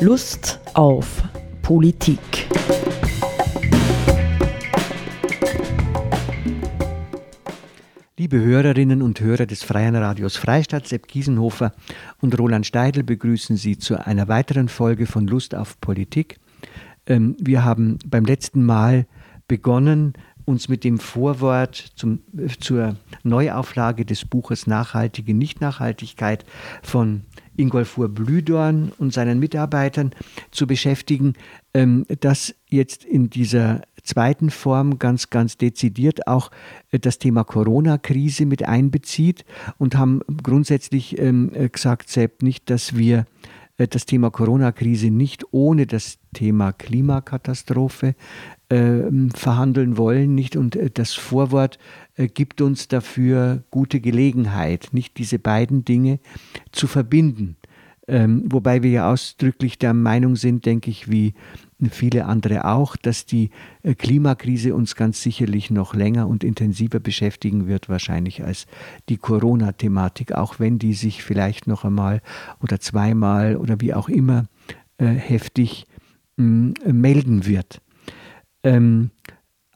Lust auf Politik. Liebe Hörerinnen und Hörer des Freien Radios Freistadt, Sepp Kiesenhofer und Roland Steidl begrüßen Sie zu einer weiteren Folge von Lust auf Politik. Ähm, wir haben beim letzten Mal begonnen, uns mit dem Vorwort zum, zur Neuauflage des Buches Nachhaltige Nichtnachhaltigkeit von Ingolfur Blüdorn und seinen Mitarbeitern zu beschäftigen, ähm, das jetzt in dieser zweiten Form ganz, ganz dezidiert auch äh, das Thema Corona-Krise mit einbezieht und haben grundsätzlich ähm, gesagt, Sepp, nicht, dass wir äh, das Thema Corona-Krise nicht ohne das Thema Klimakatastrophe äh, verhandeln wollen, nicht? Und äh, das Vorwort äh, gibt uns dafür gute Gelegenheit, nicht diese beiden Dinge zu verbinden. Ähm, wobei wir ja ausdrücklich der Meinung sind, denke ich, wie viele andere auch, dass die äh, Klimakrise uns ganz sicherlich noch länger und intensiver beschäftigen wird, wahrscheinlich als die Corona-Thematik, auch wenn die sich vielleicht noch einmal oder zweimal oder wie auch immer äh, heftig mh, melden wird. Ähm,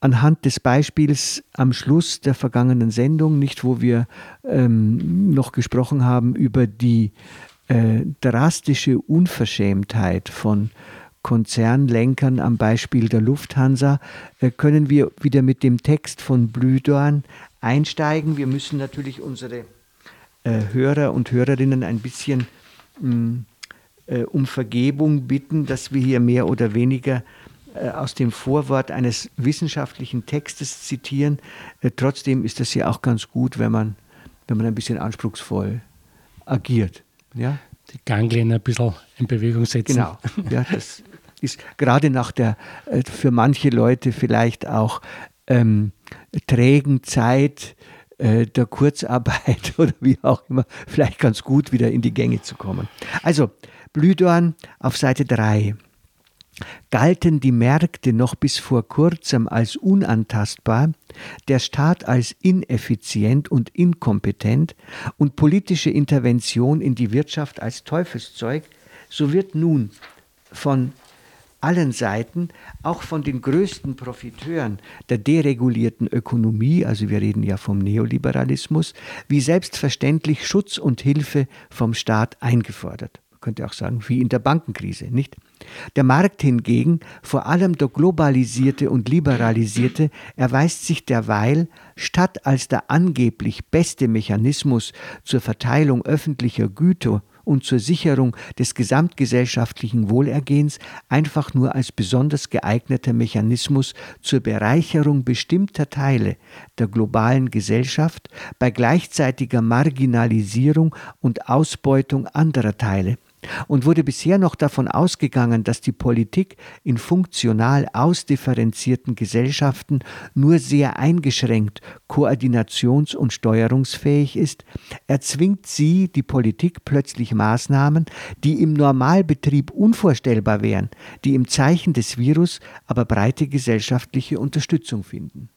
anhand des Beispiels am Schluss der vergangenen Sendung, nicht wo wir ähm, noch gesprochen haben über die äh, drastische Unverschämtheit von Konzernlenkern am Beispiel der Lufthansa, äh, können wir wieder mit dem Text von Blüdorn einsteigen. Wir müssen natürlich unsere äh, Hörer und Hörerinnen ein bisschen mm, äh, um Vergebung bitten, dass wir hier mehr oder weniger aus dem Vorwort eines wissenschaftlichen Textes zitieren. Trotzdem ist das ja auch ganz gut, wenn man, wenn man ein bisschen anspruchsvoll agiert. Ja? Die Ganglien ein bisschen in Bewegung setzen. Genau. Ja, das ist gerade nach der äh, für manche Leute vielleicht auch ähm, trägen Zeit äh, der Kurzarbeit oder wie auch immer vielleicht ganz gut wieder in die Gänge zu kommen. Also Blühdorn auf Seite 3 galten die Märkte noch bis vor kurzem als unantastbar, der Staat als ineffizient und inkompetent und politische Intervention in die Wirtschaft als Teufelszeug, so wird nun von allen Seiten, auch von den größten Profiteuren der deregulierten Ökonomie, also wir reden ja vom Neoliberalismus, wie selbstverständlich Schutz und Hilfe vom Staat eingefordert. Könnte auch sagen, wie in der Bankenkrise, nicht? Der Markt hingegen, vor allem der globalisierte und liberalisierte, erweist sich derweil, statt als der angeblich beste Mechanismus zur Verteilung öffentlicher Güter und zur Sicherung des gesamtgesellschaftlichen Wohlergehens einfach nur als besonders geeigneter Mechanismus zur Bereicherung bestimmter Teile der globalen Gesellschaft bei gleichzeitiger Marginalisierung und Ausbeutung anderer Teile und wurde bisher noch davon ausgegangen, dass die Politik in funktional ausdifferenzierten Gesellschaften nur sehr eingeschränkt koordinations- und steuerungsfähig ist, erzwingt sie, die Politik, plötzlich Maßnahmen, die im Normalbetrieb unvorstellbar wären, die im Zeichen des Virus aber breite gesellschaftliche Unterstützung finden.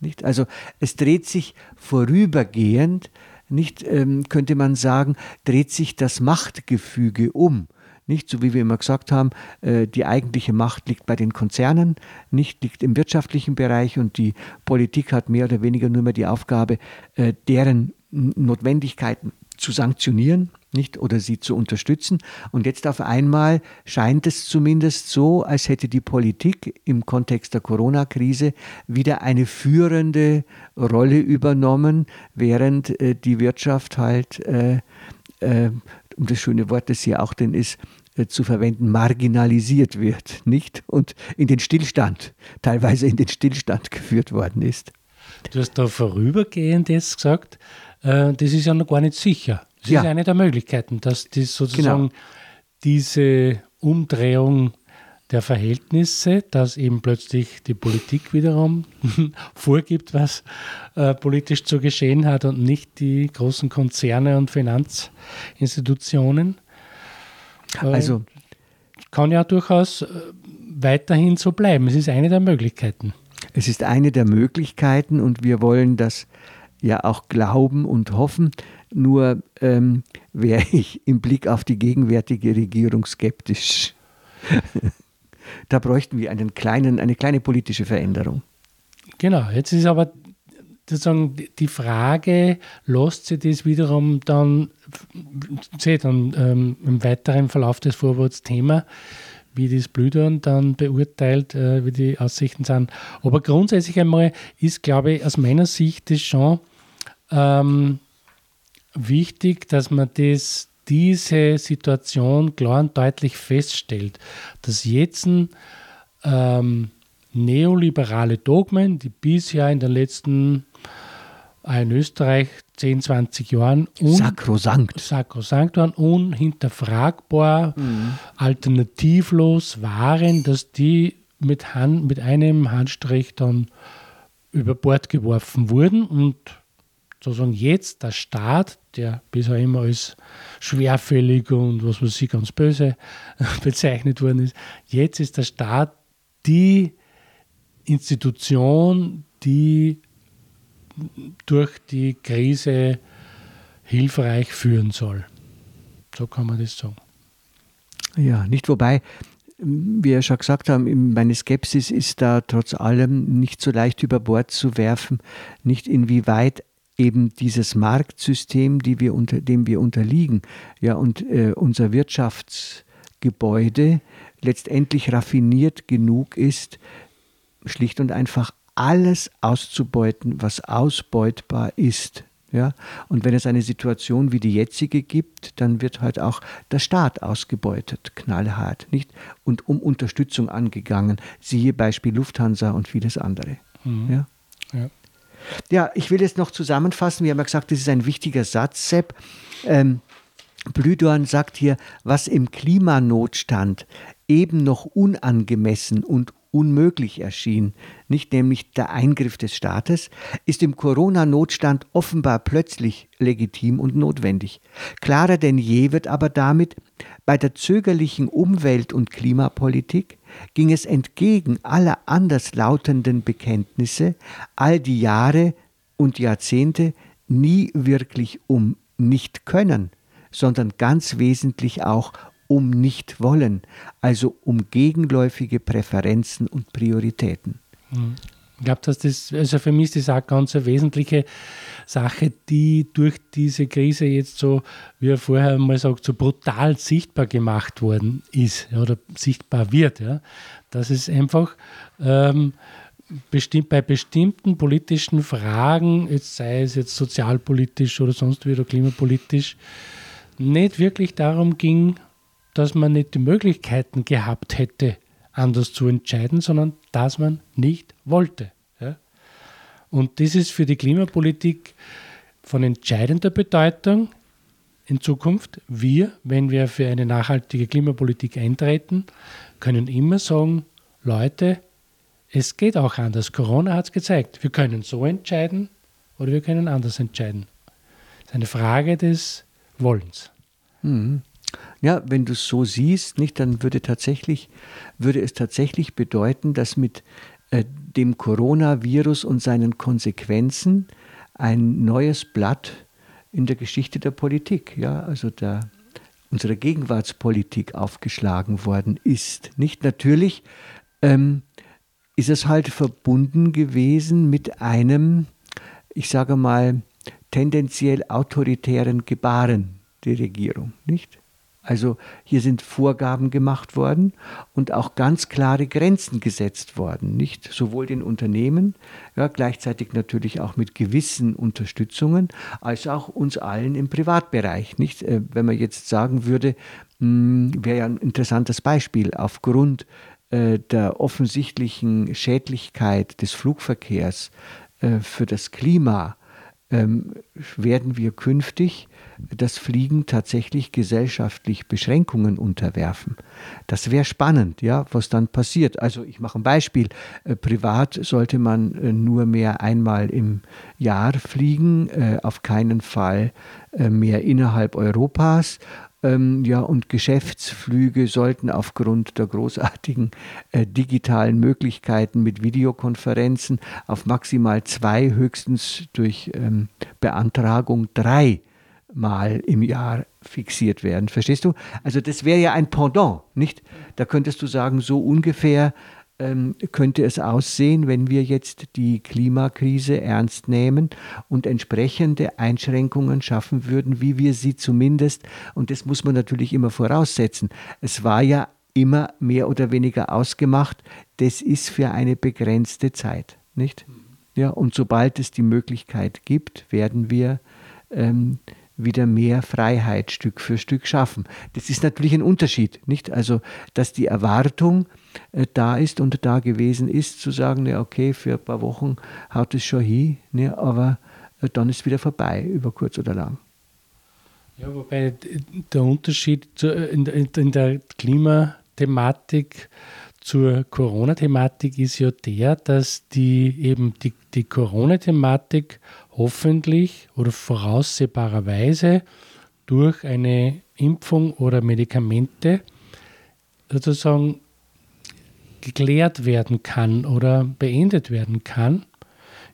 Nicht? Also es dreht sich vorübergehend nicht, ähm, könnte man sagen, dreht sich das Machtgefüge um. Nicht, so wie wir immer gesagt haben, äh, die eigentliche Macht liegt bei den Konzernen, nicht liegt im wirtschaftlichen Bereich und die Politik hat mehr oder weniger nur mehr die Aufgabe, äh, deren Notwendigkeiten zu sanktionieren nicht oder sie zu unterstützen. Und jetzt auf einmal scheint es zumindest so, als hätte die Politik im Kontext der Corona-Krise wieder eine führende Rolle übernommen, während äh, die Wirtschaft halt, äh, äh, um das schöne Wort, das hier auch denn ist, äh, zu verwenden, marginalisiert wird, nicht? Und in den Stillstand, teilweise in den Stillstand geführt worden ist. Du hast da vorübergehend jetzt gesagt, äh, das ist ja noch gar nicht sicher. Das ja. ist eine der Möglichkeiten, dass die sozusagen genau. diese Umdrehung der Verhältnisse, dass eben plötzlich die Politik wiederum vorgibt, was äh, politisch zu geschehen hat und nicht die großen Konzerne und Finanzinstitutionen. Äh, also kann ja durchaus äh, weiterhin so bleiben. Es ist eine der Möglichkeiten. Es ist eine der Möglichkeiten und wir wollen das ja auch glauben und hoffen, Nur ähm, wäre ich im Blick auf die gegenwärtige Regierung skeptisch. da bräuchten wir einen kleinen, eine kleine politische Veränderung. Genau, jetzt ist aber sozusagen die Frage, lässt sich das wiederum dann, seht dann ähm, im weiteren Verlauf des Vorworts Thema, wie das Blüdern dann beurteilt, äh, wie die Aussichten sind. Aber grundsätzlich einmal ist, glaube ich, aus meiner Sicht das schon ähm, wichtig, dass man das, diese Situation klar und deutlich feststellt, dass jetzt ähm, neoliberale Dogmen, die bisher in den letzten in Österreich 10, 20 Jahren un sakrosankt. sakrosankt waren, unhinterfragbar, mhm. alternativlos waren, dass die mit, Hand, mit einem Handstrich dann über Bord geworfen wurden und sozusagen jetzt der Staat, der bisher immer als schwerfällig und was weiß ich, ganz böse bezeichnet worden ist, jetzt ist der Staat die Institution, die durch die Krise hilfreich führen soll. So kann man das sagen. Ja, nicht wobei, wie wir schon gesagt haben, meine Skepsis ist da trotz allem nicht so leicht über Bord zu werfen, nicht inwieweit eben dieses Marktsystem, die wir unter, dem wir unterliegen, ja, und äh, unser Wirtschaftsgebäude letztendlich raffiniert genug ist, schlicht und einfach alles auszubeuten, was ausbeutbar ist. Ja? Und wenn es eine Situation wie die jetzige gibt, dann wird halt auch der Staat ausgebeutet, knallhart, nicht? Und um Unterstützung angegangen. Siehe Beispiel Lufthansa und vieles andere. Mhm. Ja? ja? Ja. ich will jetzt noch zusammenfassen. Wir haben ja gesagt, das ist ein wichtiger Satz, Sepp. Ähm, Blüdorn sagt hier, was im Klimanotstand eben noch unangemessen und unmöglich erschien, nicht nämlich der Eingriff des Staates, ist im Corona-Notstand offenbar plötzlich legitim und notwendig. Klarer denn je wird aber damit, bei der zögerlichen Umwelt- und Klimapolitik ging es entgegen aller anderslautenden Bekenntnisse all die Jahre und Jahrzehnte nie wirklich um nicht können, sondern ganz wesentlich auch um Nicht-Wollen, also um gegenläufige Präferenzen und Prioritäten. Ich glaube, dass das, also für mich ist das auch ganz eine wesentliche Sache, die durch diese Krise jetzt so, wie er vorher mal sagt, so brutal sichtbar gemacht worden ist oder sichtbar wird. Ja. Dass es einfach ähm, bestimmt, bei bestimmten politischen Fragen, jetzt sei es jetzt sozialpolitisch oder sonst wieder klimapolitisch, nicht wirklich darum ging, dass man nicht die Möglichkeiten gehabt hätte, anders zu entscheiden, sondern dass man nicht wollte. Ja? Und das ist für die Klimapolitik von entscheidender Bedeutung in Zukunft. Wir, wenn wir für eine nachhaltige Klimapolitik eintreten, können immer sagen, Leute, es geht auch anders. Corona hat es gezeigt. Wir können so entscheiden oder wir können anders entscheiden. Es ist eine Frage des Wollens. Mhm. Ja, wenn du es so siehst, nicht, dann würde tatsächlich, würde es tatsächlich bedeuten, dass mit äh, dem Coronavirus und seinen Konsequenzen ein neues Blatt in der Geschichte der Politik, ja, also der unserer Gegenwartspolitik aufgeschlagen worden ist. Nicht natürlich ähm, ist es halt verbunden gewesen mit einem, ich sage mal, tendenziell autoritären Gebaren der Regierung, nicht? Also hier sind Vorgaben gemacht worden und auch ganz klare Grenzen gesetzt worden, nicht sowohl den Unternehmen, ja, gleichzeitig natürlich auch mit gewissen Unterstützungen, als auch uns allen im Privatbereich, nicht? Äh, wenn man jetzt sagen würde, hm, wäre ja ein interessantes Beispiel aufgrund äh, der offensichtlichen Schädlichkeit des Flugverkehrs äh, für das Klima ähm, werden wir künftig das Fliegen tatsächlich gesellschaftlich Beschränkungen unterwerfen. Das wäre spannend, ja, was dann passiert. Also ich mache ein Beispiel. Äh, privat sollte man äh, nur mehr einmal im Jahr fliegen, äh, auf keinen Fall mehr innerhalb Europas ähm, ja, und Geschäftsflüge sollten aufgrund der großartigen äh, digitalen Möglichkeiten mit Videokonferenzen auf maximal zwei, höchstens durch ähm, Beantragung drei Mal im Jahr fixiert werden. Verstehst du? Also das wäre ja ein Pendant, nicht? Da könntest du sagen, so ungefähr ähm, könnte es aussehen, wenn wir jetzt die Klimakrise ernst nehmen und entsprechende Einschränkungen schaffen würden, wie wir sie zumindest, und das muss man natürlich immer voraussetzen, es war ja immer mehr oder weniger ausgemacht, das ist für eine begrenzte Zeit, nicht? Ja, und sobald es die Möglichkeit gibt, werden wir ähm, wieder mehr Freiheit Stück für Stück schaffen. Das ist natürlich ein Unterschied, nicht? Also, dass die Erwartung äh, da ist und da gewesen ist, zu sagen, ja, okay, für ein paar Wochen haut es schon hin, ne, aber äh, dann ist es wieder vorbei, über kurz oder lang. Ja, wobei der Unterschied äh, in der Klimathematik zur Corona-Thematik ist ja der, dass die eben die, die Corona-Thematik hoffentlich oder voraussehbarerweise durch eine Impfung oder Medikamente sozusagen geklärt werden kann oder beendet werden kann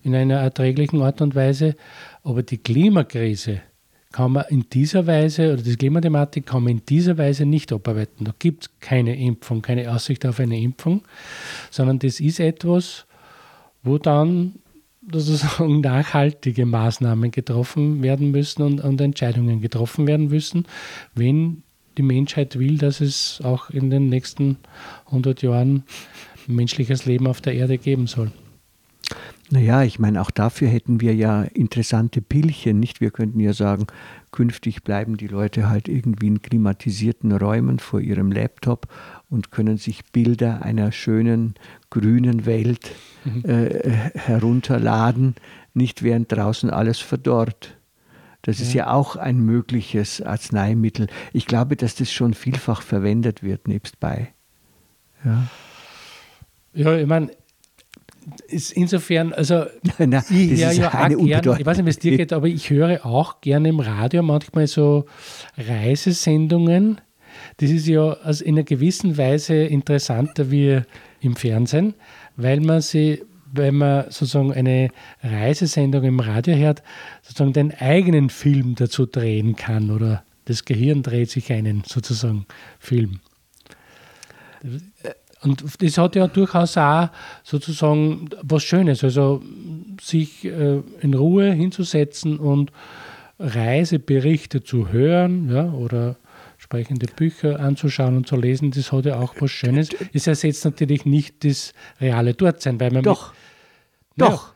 in einer erträglichen Art und Weise. Aber die Klimakrise kann man in dieser Weise, oder die Klimathematik kann man in dieser Weise nicht abarbeiten. Da gibt es keine Impfung, keine Aussicht auf eine Impfung, sondern das ist etwas, wo dann sozusagen nachhaltige Maßnahmen getroffen werden müssen und, und Entscheidungen getroffen werden müssen, wenn die Menschheit will, dass es auch in den nächsten 100 Jahren menschliches Leben auf der Erde geben soll. Naja, ich meine, auch dafür hätten wir ja interessante Pillchen, nicht? Wir könnten ja sagen, künftig bleiben die Leute halt irgendwie in klimatisierten Räumen vor ihrem Laptop und können sich Bilder einer schönen grünen Welt mhm. äh, herunterladen, nicht während draußen alles verdorrt. Das ja. ist ja auch ein mögliches Arzneimittel. Ich glaube, dass das schon vielfach verwendet wird nebstbei. Ja, ja ich meine, ist insofern, also Na, ich höre ja auch gern, ich weiß nicht, wie es dir geht, aber ich höre auch gerne im Radio manchmal so Reisesendungen. Das ist ja also in einer gewissen Weise interessanter wie im Fernsehen, weil man sie, wenn man sozusagen eine Reisesendung im Radio hört, sozusagen den eigenen Film dazu drehen kann oder das Gehirn dreht sich einen sozusagen Film. Und das hat ja durchaus auch sozusagen was Schönes, also sich äh, in Ruhe hinzusetzen und Reiseberichte zu hören ja, oder entsprechende Bücher anzuschauen und zu lesen, das hat ja auch was Schönes. Es ersetzt natürlich nicht das reale Dortsein, weil man. Doch. Mit, doch.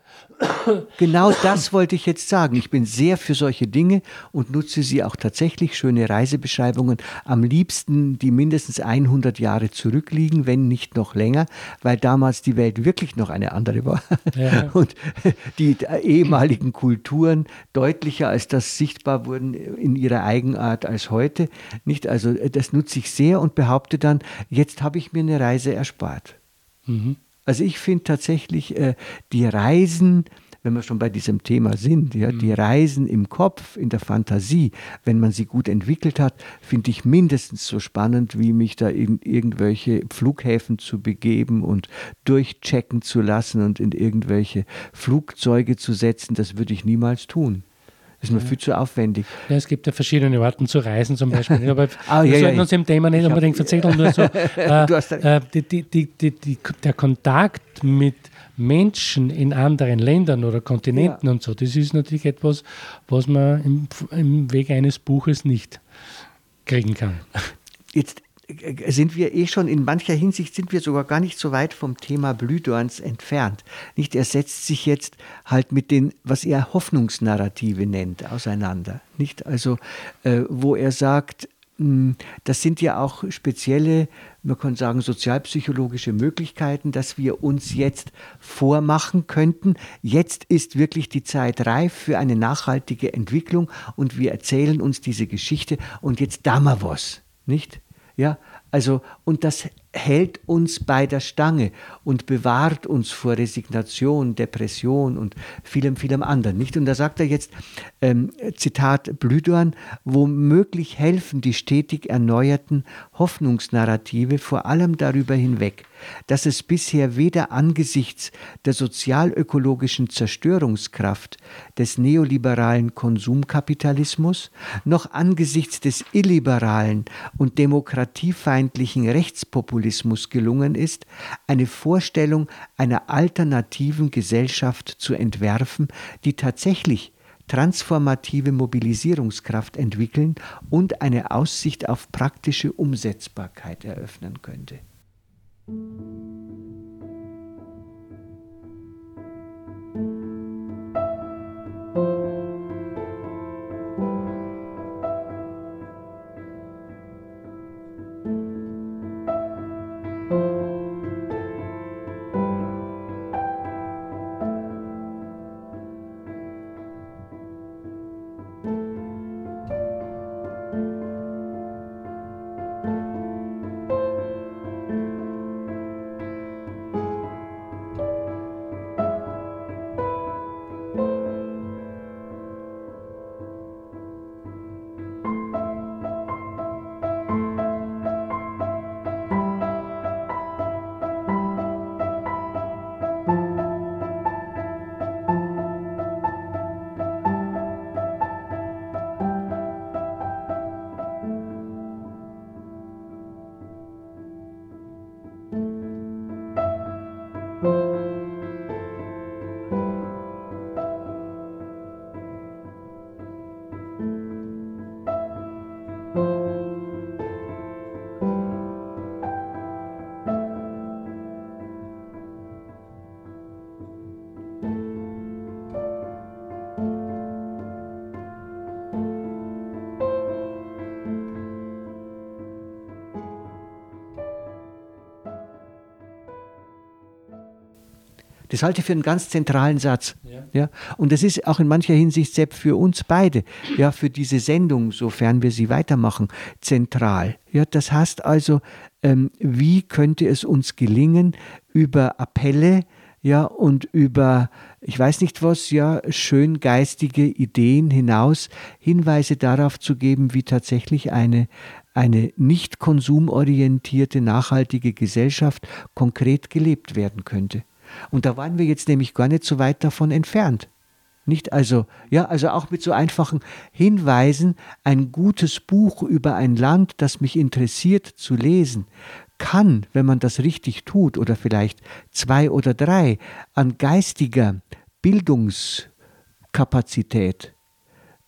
Genau das wollte ich jetzt sagen. Ich bin sehr für solche Dinge und nutze sie auch tatsächlich, schöne Reisebeschreibungen, am liebsten, die mindestens 100 Jahre zurückliegen, wenn nicht noch länger, weil damals die Welt wirklich noch eine andere war. Ja. Und die ehemaligen Kulturen deutlicher als das sichtbar wurden in ihrer Eigenart als heute. Nicht? Also das nutze ich sehr und behaupte dann, jetzt habe ich mir eine Reise erspart. Mhm. Also ich finde tatsächlich äh, die Reisen, wenn wir schon bei diesem Thema sind, ja, mhm. die Reisen im Kopf, in der Fantasie, wenn man sie gut entwickelt hat, finde ich mindestens so spannend, wie mich da in irgendwelche Flughäfen zu begeben und durchchecken zu lassen und in irgendwelche Flugzeuge zu setzen. Das würde ich niemals tun. Das ist mir viel zu aufwendig. Ja, es gibt ja verschiedene Arten zu reisen zum Beispiel. Aber ah, wir ja, sollten ja, uns im Thema nicht unbedingt erzählen. Nur so, äh, äh, die, die, die, der Kontakt mit Menschen in anderen Ländern oder Kontinenten und so, das ist natürlich etwas, was man im, im Wege eines Buches nicht kriegen kann. Jetzt sind wir eh schon in mancher Hinsicht sind wir sogar gar nicht so weit vom Thema Blühdorns entfernt. Nicht, er setzt sich jetzt halt mit den, was er Hoffnungsnarrative nennt, auseinander. Nicht, also äh, wo er sagt, mh, hm, das sind ja auch spezielle, man kann sagen, sozialpsychologische Möglichkeiten, dass wir uns jetzt vormachen könnten. Jetzt ist wirklich die Zeit reif für eine nachhaltige Entwicklung und wir erzählen uns diese Geschichte und jetzt da was, nicht? Ja, Also, und das hält uns bei der Stange und bewahrt uns vor Resignation, Depression und vielem, vielem anderen. Nicht? Und da sagt er jetzt, ähm, Zitat Blüdorn, womöglich helfen die stetig erneuerten Hoffnungsnarrative vor allem darüber hinweg, dass es bisher weder angesichts der sozialökologischen Zerstörungskraft des neoliberalen Konsumkapitalismus noch angesichts des illiberalen und demokratiefeindlichen Rechtspopulismus gelungen ist, eine Vorstellung einer alternativen Gesellschaft zu entwerfen, die tatsächlich transformative Mobilisierungskraft entwickeln und eine Aussicht auf praktische Umsetzbarkeit eröffnen könnte. Das halte ich für einen ganz zentralen Satz. Ja. ja. Und das ist auch in mancher Hinsicht selbst für uns beide, ja, für diese Sendung, sofern wir sie weitermachen, zentral. Ja, das heißt also, ähm, wie könnte es uns gelingen, über Appelle, ja, und über, ich weiß nicht was, ja, schön geistige Ideen hinaus Hinweise darauf zu geben, wie tatsächlich eine, eine nicht konsumorientierte, nachhaltige Gesellschaft konkret gelebt werden könnte. Und da waren wir jetzt nämlich gar nicht so weit davon entfernt. Nicht also, ja, also auch mit so einfachen Hinweisen, ein gutes Buch über ein Land, das mich interessiert, zu lesen, kann, wenn man das richtig tut, oder vielleicht zwei oder drei, an geistiger Bildungskapazität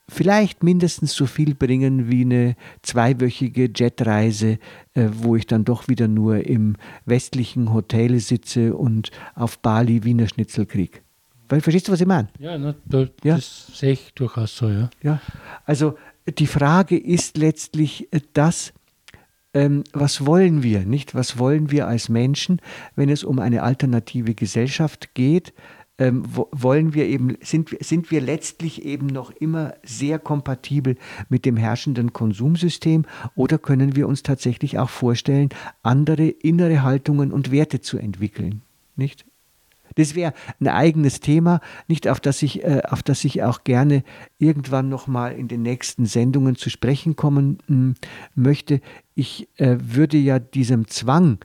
vielleicht mindestens so viel bringen wie eine zweiwöchige Jetreise, äh, wo ich dann doch wieder nur im westlichen Hotel sitze und auf Bali Wiener Schnitzel kriege. Weil, verstehst du, was ich meine? Ja, na, da, ja, das sehe ich durchaus so, ja. Ja, also die Frage ist letztlich äh, das, ähm, was wollen wir, nicht? Was wollen wir als Menschen, wenn es um eine alternative Gesellschaft geht? Ähm, wollen wir eben, sind, sind wir letztlich eben noch immer sehr kompatibel mit dem herrschenden Konsumsystem oder können wir uns tatsächlich auch vorstellen, andere innere Haltungen und Werte zu entwickeln? Nicht? Das wäre ein eigenes Thema, nicht auf das ich, äh, auf das ich auch gerne irgendwann nochmal in den nächsten Sendungen zu sprechen kommen hm, möchte. Ich äh, würde ja diesem Zwang,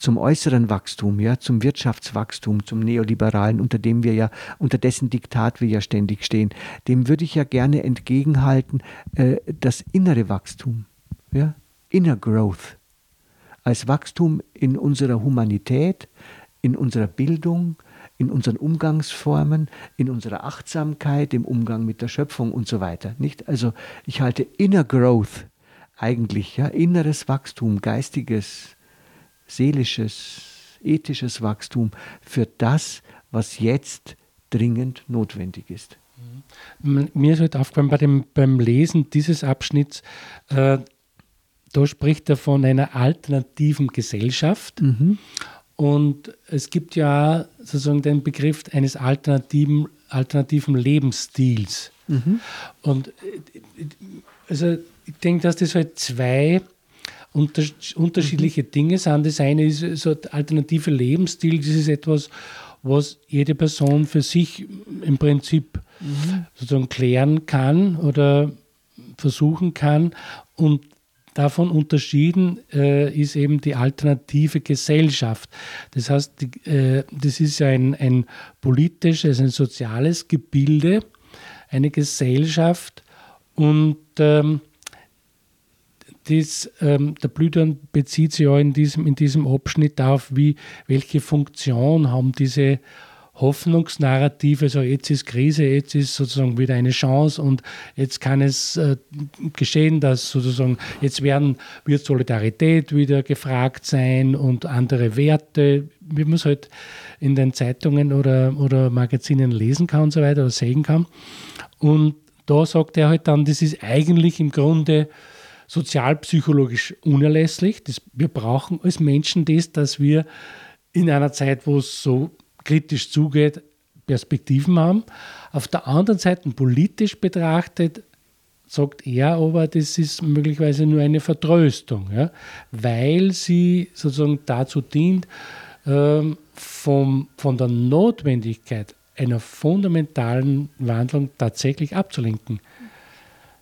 zum äußeren Wachstum, ja, zum Wirtschaftswachstum, zum Neoliberalen, unter dem wir ja, unter dessen Diktat wir ja ständig stehen, dem würde ich ja gerne entgegenhalten, äh, das innere Wachstum, ja, Inner Growth, als Wachstum in unserer Humanität, in unserer Bildung, in unseren Umgangsformen, in unserer Achtsamkeit, im Umgang mit der Schöpfung und so weiter. Nicht? Also ich halte Inner Growth eigentlich, ja, inneres Wachstum, geistiges, seelisches, ethisches Wachstum für das, was jetzt dringend notwendig ist. Mir ist halt aufgefallen bei dem, beim Lesen dieses Abschnitts, äh, da spricht er von einer alternativen Gesellschaft. Mhm. Und es gibt ja sozusagen den Begriff eines alternativen, alternativen Lebensstils. Mhm. Und äh, also ich denke, dass das halt zwei unter, unterschiedliche mhm. Dinge sind. Das eine ist so ein alternativer Lebensstil, das ist etwas, was jede Person für sich im Prinzip mhm. sozusagen klären kann oder versuchen kann. Und davon unterschieden äh, ist eben die alternative Gesellschaft. Das heißt, die, äh, das ist ein, ein politisches, ein soziales Gebilde, eine Gesellschaft und ähm, das, ähm, der Blüdern bezieht sich ja in diesem, in diesem Abschnitt darauf, wie, welche Funktion haben diese Hoffnungsnarrative, so jetzt ist Krise, jetzt ist sozusagen wieder eine Chance und jetzt kann es äh, geschehen, dass sozusagen jetzt werden, wird Solidarität wieder gefragt sein und andere Werte, wie man es halt in den Zeitungen oder, oder Magazinen lesen kann und so weiter oder sehen kann. Und da sagt er halt dann, das ist eigentlich im Grunde sozialpsychologisch unerlässlich. Das, wir brauchen als Menschen das, dass wir in einer Zeit, wo es so kritisch zugeht, Perspektiven haben. Auf der anderen Seite politisch betrachtet sagt er aber, das ist möglicherweise nur eine Vertröstung, ja, weil sie sozusagen dazu dient, ähm, vom, von der Notwendigkeit einer fundamentalen Wandlung tatsächlich abzulenken.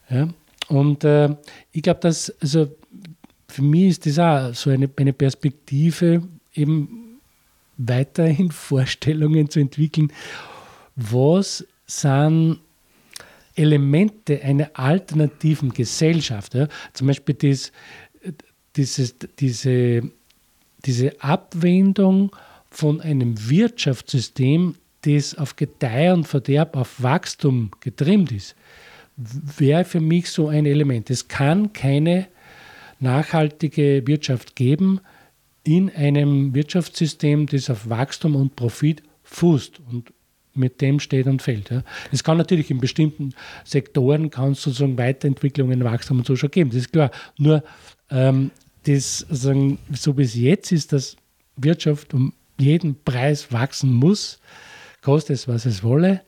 Ja, und äh, ich glaube, dass, also für mich ist das auch so eine, eine Perspektive, eben weiterhin Vorstellungen zu entwickeln, was sind Elemente einer alternativen Gesellschaft. Ja? Zum Beispiel das, dieses, diese, diese Abwendung von einem Wirtschaftssystem, das auf Gedeih und Verderb, auf Wachstum getrimmt ist, wäre für mich so ein Element. Es kann keine nachhaltige Wirtschaft geben, in einem Wirtschaftssystem, das auf Wachstum und Profit fußt und mit dem steht und fällt. Es kann natürlich in bestimmten Sektoren kann es sozusagen Weiterentwicklungen, Wachstum und so schon geben. Das ist klar. Nur ähm, das, so bis jetzt ist, dass Wirtschaft um jeden Preis wachsen muss, kostet es, was es wolle.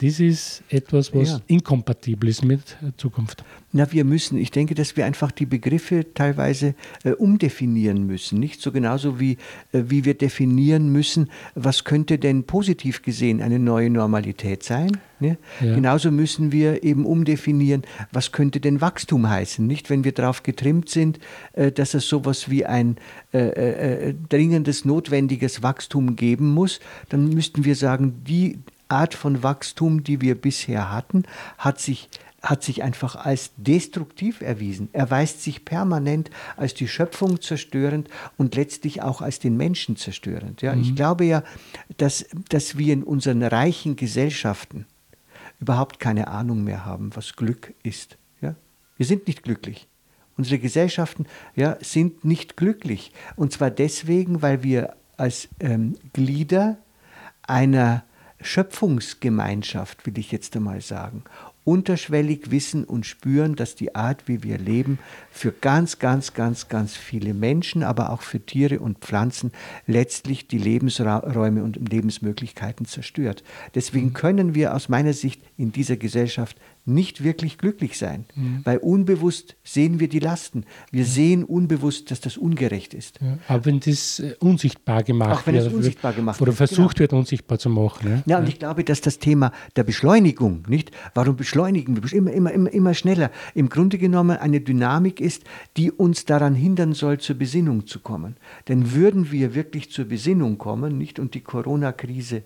Das ist etwas, was ja. inkompatibel ist mit Zukunft. Na, wir müssen, ich denke, dass wir einfach die Begriffe teilweise äh, umdefinieren müssen. Nicht so genauso wie, äh, wie wir definieren müssen, was könnte denn positiv gesehen eine neue Normalität sein. Ne? Ja. Genauso müssen wir eben umdefinieren, was könnte denn Wachstum heißen. Nicht, wenn wir darauf getrimmt sind, äh, dass es sowas wie ein äh, äh, äh, dringendes, notwendiges Wachstum geben muss, dann müssten wir sagen, die Art von Wachstum, die wir bisher hatten, hat sich hat sich einfach als destruktiv erwiesen. Erweist sich permanent als die Schöpfung zerstörend und letztlich auch als den Menschen zerstörend. Ja, mhm. Ich glaube ja, dass, dass wir in unseren reichen Gesellschaften überhaupt keine Ahnung mehr haben, was Glück ist. Ja? Wir sind nicht glücklich. Unsere Gesellschaften ja, sind nicht glücklich. Und zwar deswegen, weil wir als ähm, Glieder einer Schöpfungsgemeinschaft, will ich jetzt einmal sagen, unterschwellig wissen und spüren, dass die Art, wie wir leben, für ganz, ganz, ganz, ganz viele Menschen, aber auch für Tiere und Pflanzen letztlich die Lebensräume und Lebensmöglichkeiten zerstört. Deswegen können wir aus meiner Sicht in dieser Gesellschaft nicht wirklich glücklich sein, mhm. weil unbewusst sehen wir die Lasten. Wir sehen unbewusst, dass das ungerecht ist. Ja, aber wenn das äh, unsichtbar gemacht Auch wenn wird, es unsichtbar gemacht oder versucht genau. wird, unsichtbar zu machen. Ja? ja, und ich glaube, dass das Thema der Beschleunigung, nicht? Warum beschleunigen wir immer, immer, immer, immer schneller? Im Grunde genommen eine Dynamik ist, die uns daran hindern soll, zur Besinnung zu kommen. Denn würden wir wirklich zur Besinnung kommen, nicht? Und die Corona-Krise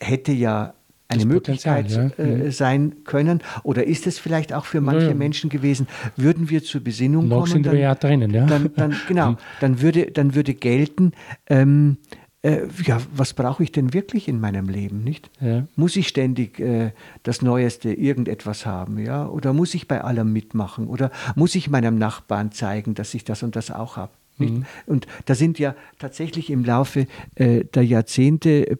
hätte ja eine Möglichkeit ja. äh, mhm. sein können? Oder ist es vielleicht auch für manche ja, ja. Menschen gewesen, würden wir zur Besinnung Noch kommen? sind dann, wir ja drinnen, ja. Dann, dann, genau, dann würde, dann würde gelten, ähm, äh, ja, was brauche ich denn wirklich in meinem Leben, nicht? Muss ich ständig äh, das Neueste, irgendetwas haben, ja? Oder muss ich bei allem mitmachen? Oder muss ich meinem Nachbarn zeigen, dass ich das und das auch habe? Mhm. Und da sind ja tatsächlich im Laufe äh, der Jahrzehnte äh,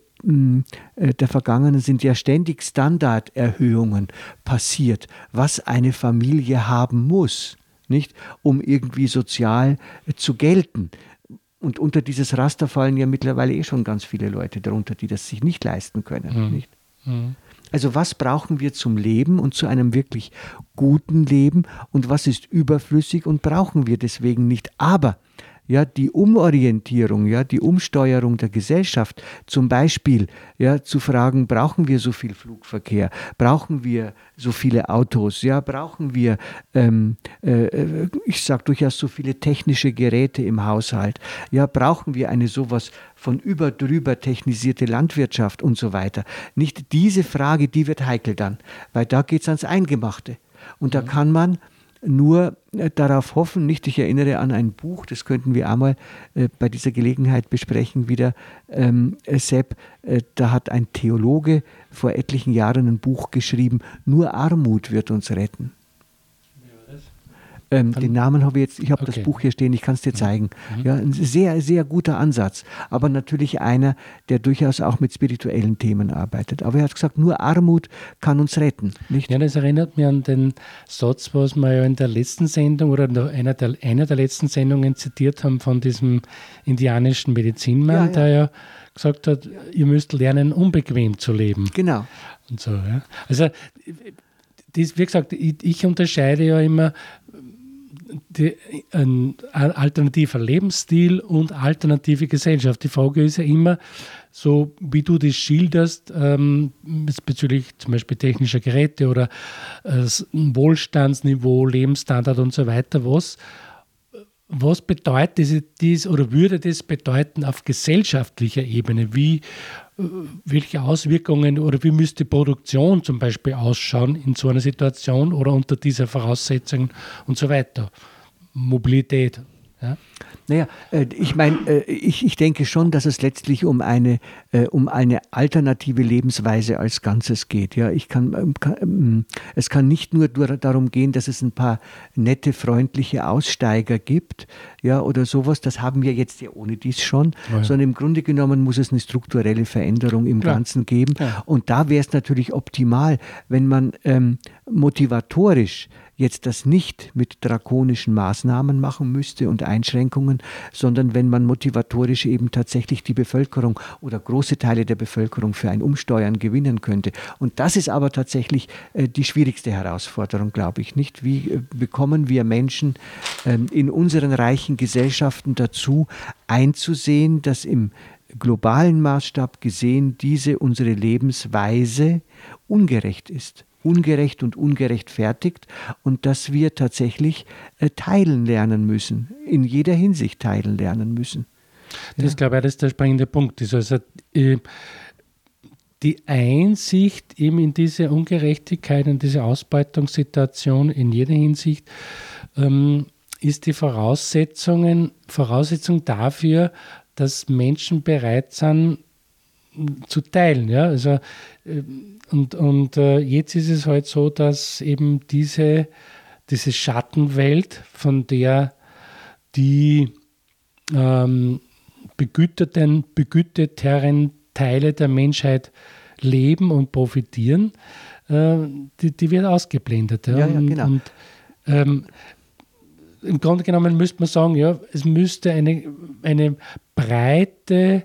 der Vergangenen sind ja ständig Standarderhöhungen passiert, was eine Familie haben muss, nicht, um irgendwie sozial zu gelten. Und unter dieses Raster fallen ja mittlerweile eh schon ganz viele Leute darunter, die das sich nicht leisten können. Mhm. Nicht? Mhm. Also was brauchen wir zum Leben und zu einem wirklich guten Leben und was ist überflüssig und brauchen wir deswegen nicht. Aber ja, die Umorientierung, ja, die Umsteuerung der Gesellschaft, zum Beispiel ja, zu fragen, brauchen wir so viel Flugverkehr, brauchen wir so viele Autos, ja, brauchen wir, ähm, äh, ich sage durchaus so viele technische Geräte im Haushalt, ja, brauchen wir eine sowas von über drüber technisierte Landwirtschaft und so weiter. Nicht diese Frage, die wird heikel dann, weil da geht es ans Eingemachte. Und da mhm. kann man nur äh, darauf hoffen, nicht, ich erinnere an ein Buch, das könnten wir einmal äh, bei dieser Gelegenheit besprechen, wieder, ähm, äh, Sepp, äh, da hat ein Theologe vor etlichen Jahren ein Buch geschrieben, nur Armut wird uns retten. Ähm, den Namen habe ich jetzt, ich habe okay. das Buch hier stehen, ich kann es dir mhm. zeigen. Mhm. Ja, ein sehr, sehr guter Ansatz, aber natürlich einer, der durchaus auch mit spirituellen Themen arbeitet. Aber er hat gesagt, nur Armut kann uns retten. Nicht? Ja, das erinnert mich an den Satz, was wir ja in der letzten Sendung oder einer der, einer der letzten Sendungen zitiert haben von diesem indianischen Medizinmann, ja, ja. der ja gesagt hat, ihr müsst lernen, unbequem zu leben. Genau. Und so, ja. Also, das, wie gesagt, ich, ich unterscheide ja immer die, ein alternativer Lebensstil und alternative Gesellschaft. Die Frage ist ja immer, so wie du das schilderst, ähm, bezüglich zum Beispiel technischer Geräte oder äh, Wohlstandsniveau, Lebensstandard und so weiter, was, was bedeutet dies oder würde das bedeuten auf gesellschaftlicher Ebene? Wie, welche Auswirkungen oder wie müsste Produktion zum Beispiel ausschauen in so einer Situation oder unter dieser Voraussetzung und so weiter. Mobilität. Ja? Naja, äh, ich meine, äh, ich, ich denke schon, dass es letztlich um eine, äh, um eine alternative Lebensweise als Ganzes geht. Ja, ich kann, ähm, kann ähm, es kann nicht nur darum gehen, dass es ein paar nette, freundliche Aussteiger gibt, ja, oder sowas. Das haben wir jetzt ja ohne dies schon, oh ja. sondern im Grunde genommen muss es eine strukturelle Veränderung im ja. Ganzen geben. Ja. Und da wäre es natürlich optimal, wenn man ähm, motivatorisch jetzt das nicht mit drakonischen Maßnahmen machen müsste und Einschränkungen, sondern wenn man motivatorisch eben tatsächlich die Bevölkerung oder große Teile der Bevölkerung für ein Umsteuern gewinnen könnte. Und das ist aber tatsächlich äh, die schwierigste Herausforderung, glaube ich, nicht? Wie äh, bekommen wir Menschen äh, in unseren reichen Gesellschaften dazu, einzusehen, dass im globalen Maßstab gesehen diese unsere Lebensweise ungerecht ist? Ungerecht und ungerechtfertigt und dass wir tatsächlich äh, teilen lernen müssen, in jeder Hinsicht teilen lernen müssen. Das ja. glaube ich, das ist der springende Punkt. Also, äh, die Einsicht eben in diese Ungerechtigkeit und diese Ausbeutungssituation in jeder Hinsicht ähm, ist die Voraussetzungen, Voraussetzung dafür, dass Menschen bereit sind, zu teilen. Ja? Also, ähm, und und äh, jetzt ist es halt so, dass eben diese, diese Schattenwelt, von der die ähm, begüterten, begüteteren Teile der Menschheit leben und profitieren, äh, die, die wird ausgeblendet. Ja, ja, ja genau. Und, ähm, Im Grunde genommen müsste man sagen, ja, es müsste eine, eine breite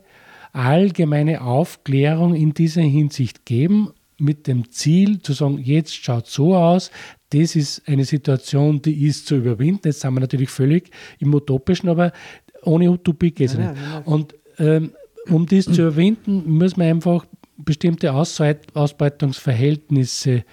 allgemeine Aufklärung in dieser Hinsicht geben, mit dem Ziel zu sagen, jetzt schaut so aus, das ist eine Situation, die ist zu überwinden. Jetzt sind wir natürlich völlig im Utopischen, aber ohne Utopie geht es nicht. Und ähm, um das zu überwinden, muss man einfach bestimmte Ausbeutungsverhältnisse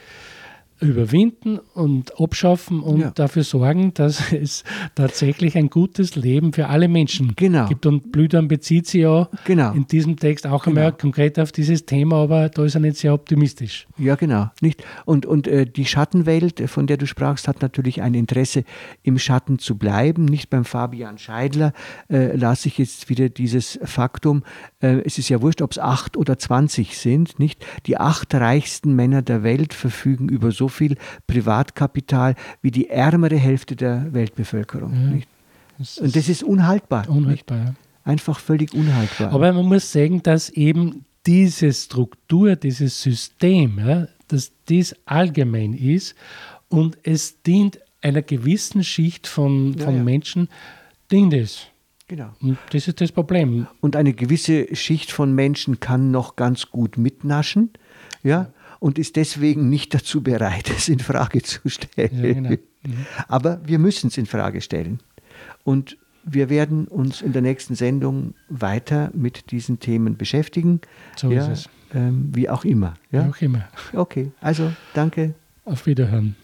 überwinden und abschaffen und ja. dafür sorgen, dass es tatsächlich ein gutes Leben für alle Menschen genau. gibt. Und Blüdern bezieht sich ja genau. in diesem Text auch genau. einmal konkret auf dieses Thema, aber da ist er nicht sehr optimistisch. Ja, genau. Nicht? Und, und äh, die Schattenwelt, von der du sprachst, hat natürlich ein Interesse, im Schatten zu bleiben. Nicht beim Fabian Scheidler äh, las ich jetzt wieder dieses Faktum, äh, es ist ja wurscht, ob es acht oder zwanzig sind, nicht? Die acht reichsten Männer der Welt verfügen über so viel Privatkapital wie die ärmere Hälfte der Weltbevölkerung. Ja, das Und das ist unhaltbar. Unhaltbar, ja. Einfach völlig unhaltbar. Aber man muss sagen, dass eben diese Struktur, dieses System, ja, dass dies allgemein ist und es dient einer gewissen Schicht von, von ja, Menschen, dient es. Genau. Und das ist das Problem. Und eine gewisse Schicht von Menschen kann noch ganz gut mitnaschen. Ja? Und ist deswegen nicht dazu bereit, es in Frage zu stellen. Ja, genau. mhm. Aber wir müssen es in Frage stellen. Und wir werden uns in der nächsten Sendung weiter mit diesen Themen beschäftigen. So ja, ist es. Ähm, wie auch immer. Ja? Wie auch immer. Okay, also danke. Auf Wiederhören.